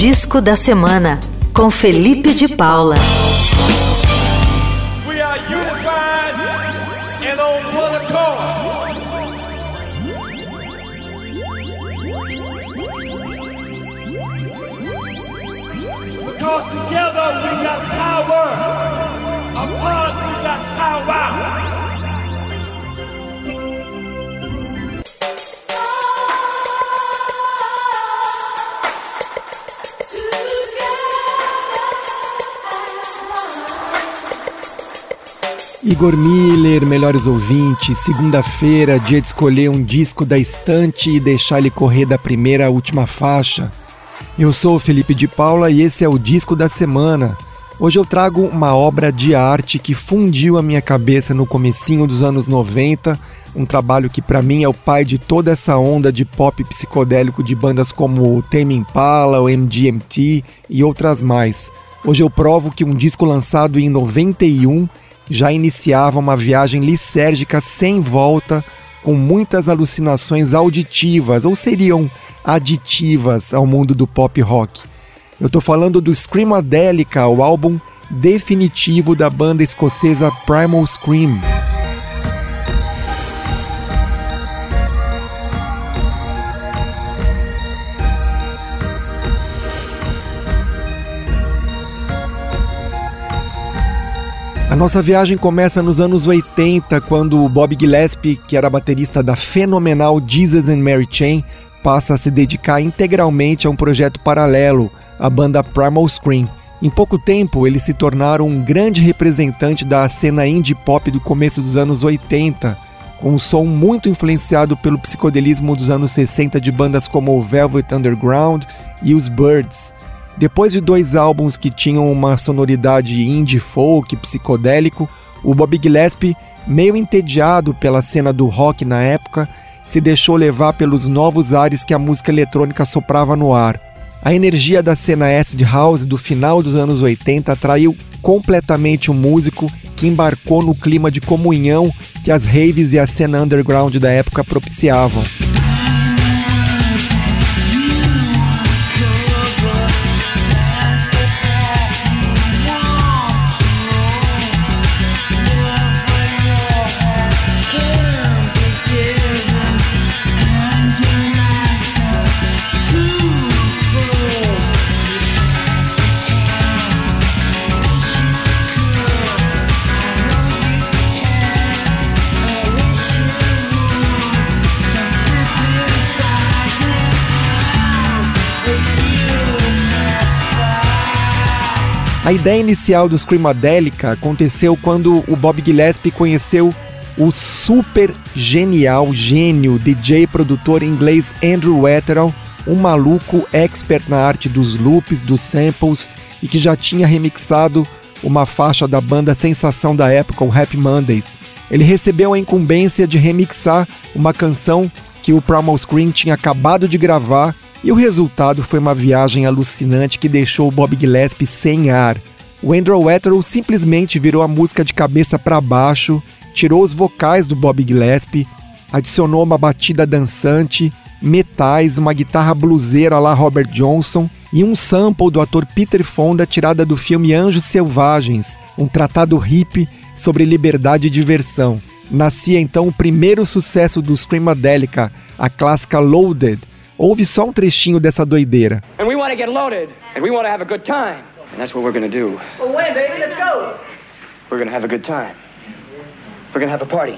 Disco da Semana, com Felipe de Paula. Igor Miller, melhores ouvintes, segunda-feira, dia de escolher um disco da estante e deixar ele correr da primeira à última faixa. Eu sou o Felipe de Paula e esse é o disco da semana. Hoje eu trago uma obra de arte que fundiu a minha cabeça no comecinho dos anos 90, um trabalho que para mim é o pai de toda essa onda de pop psicodélico de bandas como o Tame Impala, o MGMT e outras mais. Hoje eu provo que um disco lançado em 91 já iniciava uma viagem lisérgica sem volta, com muitas alucinações auditivas, ou seriam aditivas ao mundo do pop rock. Eu estou falando do Screamadelica, o álbum definitivo da banda escocesa Primal Scream. A nossa viagem começa nos anos 80, quando o Bob Gillespie, que era baterista da fenomenal Jesus and Mary Chain, passa a se dedicar integralmente a um projeto paralelo, a banda Primal Scream. Em pouco tempo, eles se tornaram um grande representante da cena indie pop do começo dos anos 80, com um som muito influenciado pelo psicodelismo dos anos 60 de bandas como Velvet Underground e os Birds. Depois de dois álbuns que tinham uma sonoridade indie folk psicodélico, o Bob Gillespie, meio entediado pela cena do rock na época, se deixou levar pelos novos ares que a música eletrônica soprava no ar. A energia da cena acid house do final dos anos 80 atraiu completamente o um músico que embarcou no clima de comunhão que as raves e a cena underground da época propiciavam. A ideia inicial do Screamadelica aconteceu quando o Bob Gillespie conheceu o super genial gênio DJ produtor inglês Andrew Wetherall, um maluco expert na arte dos loops, dos samples e que já tinha remixado uma faixa da banda sensação da época, o Happy Mondays. Ele recebeu a incumbência de remixar uma canção que o Primal Scream tinha acabado de gravar e o resultado foi uma viagem alucinante que deixou Bob Gillespie sem ar. O Andrew Wetherell simplesmente virou a música de cabeça para baixo, tirou os vocais do Bob Gillespie, adicionou uma batida dançante, metais, uma guitarra bluseira lá Robert Johnson e um sample do ator Peter Fonda tirada do filme Anjos Selvagens, um tratado hippie sobre liberdade e diversão. Nascia então o primeiro sucesso do Screamadelica, a clássica Loaded, Ouve só um trechinho dessa doideira. And we want to get loaded, and we want to have a good time. And that's what we're going to do. Well, when, baby? Let's go. We're going to have a good time. We're going to have a party.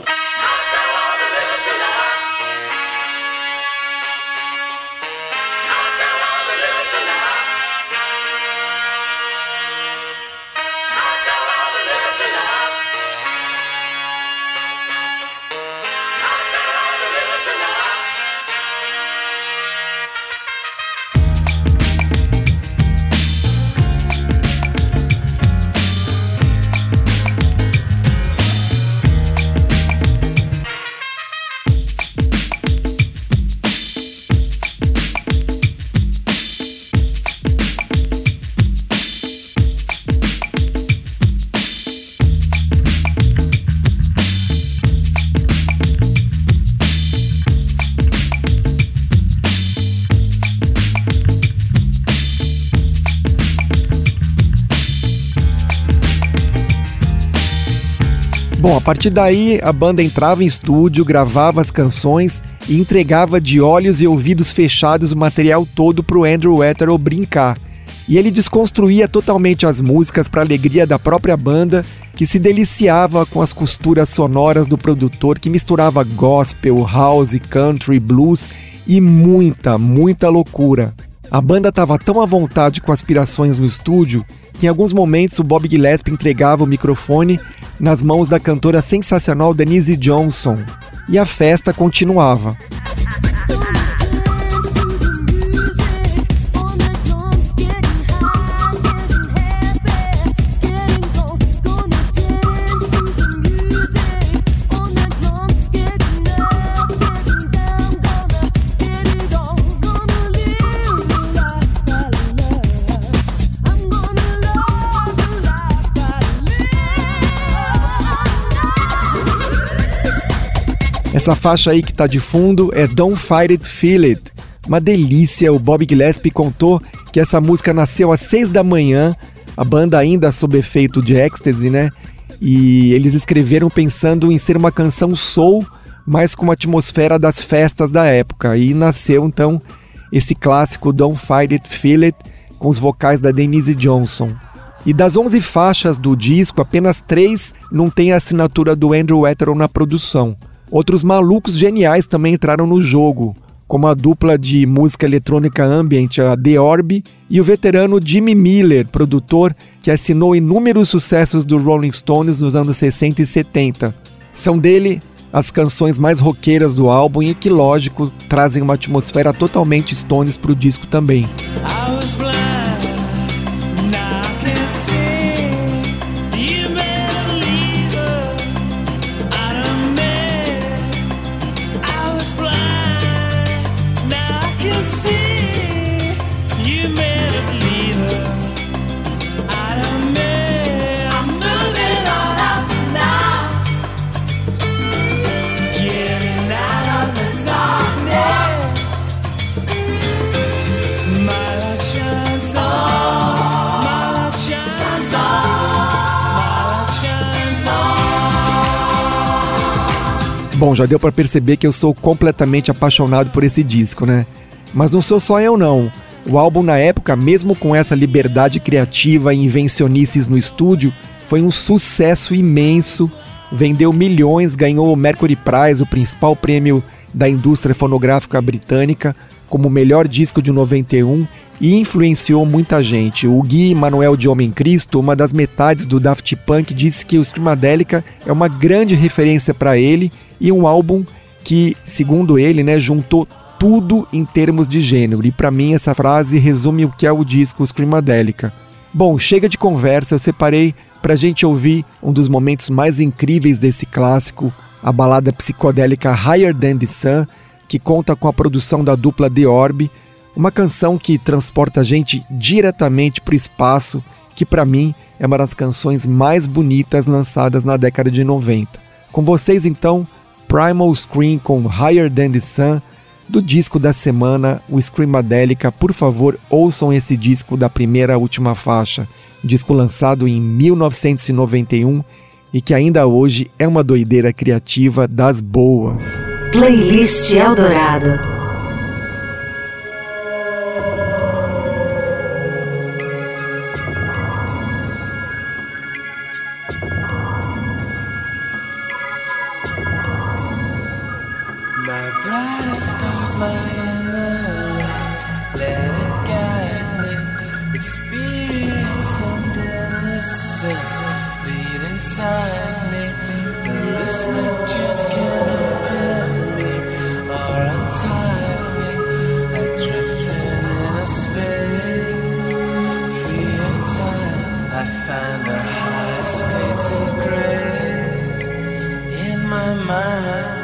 Bom, a partir daí a banda entrava em estúdio, gravava as canções e entregava de olhos e ouvidos fechados o material todo para o Andrew Weatherall brincar. E ele desconstruía totalmente as músicas para alegria da própria banda, que se deliciava com as costuras sonoras do produtor que misturava gospel, house, country, blues e muita, muita loucura. A banda estava tão à vontade com aspirações no estúdio que em alguns momentos o Bob Gillespie entregava o microfone nas mãos da cantora sensacional Denise Johnson e a festa continuava. Essa faixa aí que tá de fundo é Don't Fight It, Feel It. Uma delícia, o Bob Gillespie contou que essa música nasceu às seis da manhã, a banda ainda sob efeito de ecstasy, né? E eles escreveram pensando em ser uma canção soul, mas com a atmosfera das festas da época. E nasceu então esse clássico Don't Fight It, Feel It, com os vocais da Denise Johnson. E das 11 faixas do disco, apenas três não tem a assinatura do Andrew Weatherall na produção. Outros malucos geniais também entraram no jogo, como a dupla de música eletrônica ambient, a The Orb, e o veterano Jimmy Miller, produtor que assinou inúmeros sucessos do Rolling Stones nos anos 60 e 70. São dele as canções mais roqueiras do álbum e que, lógico, trazem uma atmosfera totalmente Stones para o disco também. Bom, já deu para perceber que eu sou completamente apaixonado por esse disco, né? Mas não sou só eu não. O álbum na época, mesmo com essa liberdade criativa e invencionices no estúdio, foi um sucesso imenso. Vendeu milhões, ganhou o Mercury Prize, o principal prêmio da indústria fonográfica britânica, como o melhor disco de 91 e influenciou muita gente. O Gui Manuel de Homem Cristo, uma das metades do Daft Punk, disse que o Screamadelica é uma grande referência para ele e um álbum que, segundo ele, né, juntou tudo em termos de gênero. E para mim essa frase resume o que é o disco Screamadelica. Bom, chega de conversa, eu separei para a gente ouvir um dos momentos mais incríveis desse clássico, a balada psicodélica Higher Than the Sun, que conta com a produção da dupla The Orb, uma canção que transporta a gente diretamente para o espaço, que para mim é uma das canções mais bonitas lançadas na década de 90. Com vocês então, Primal Scream com Higher Than the Sun, do disco da semana, o Screamadelica. Por favor, ouçam esse disco da primeira à última faixa, disco lançado em 1991 e que ainda hoje é uma doideira criativa das boas. Playlist Eldorado. my mind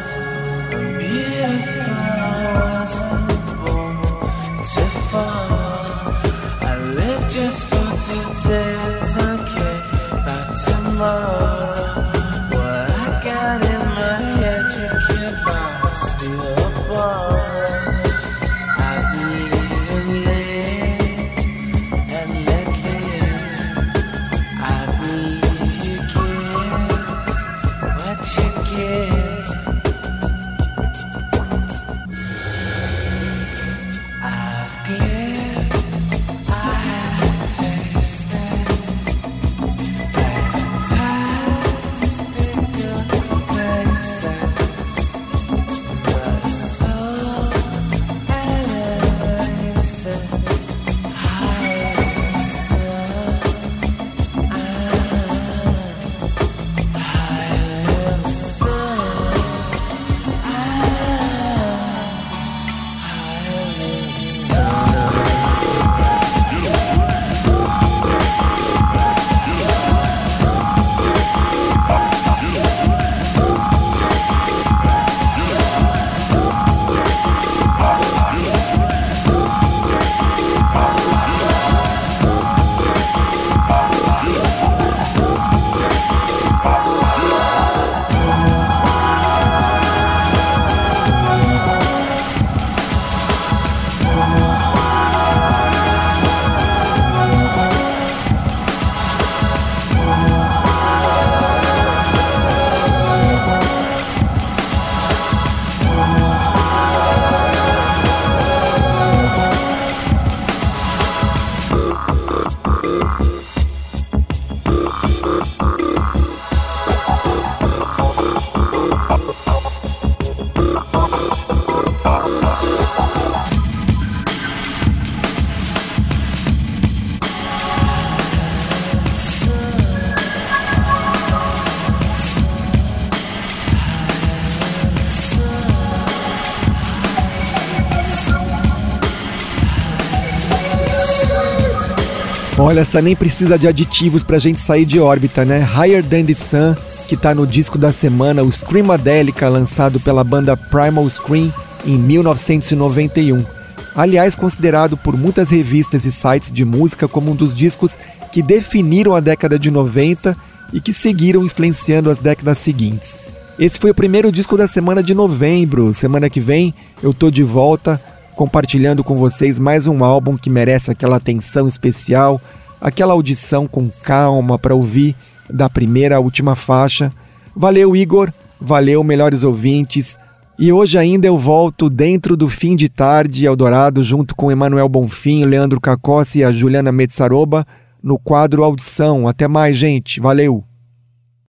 Oh. Olha, essa nem precisa de aditivos pra gente sair de órbita, né? Higher Than the Sun, que tá no disco da semana, o Screamadelica, lançado pela banda Primal Scream em 1991. Aliás, considerado por muitas revistas e sites de música como um dos discos que definiram a década de 90 e que seguiram influenciando as décadas seguintes. Esse foi o primeiro disco da semana de novembro. Semana que vem eu tô de volta compartilhando com vocês mais um álbum que merece aquela atenção especial, aquela audição com calma para ouvir da primeira à última faixa. Valeu, Igor. Valeu, melhores ouvintes. E hoje ainda eu volto dentro do fim de tarde Eldorado junto com Emanuel Bonfim, Leandro Cacossi e a Juliana Metsaroba no quadro Audição. Até mais, gente. Valeu!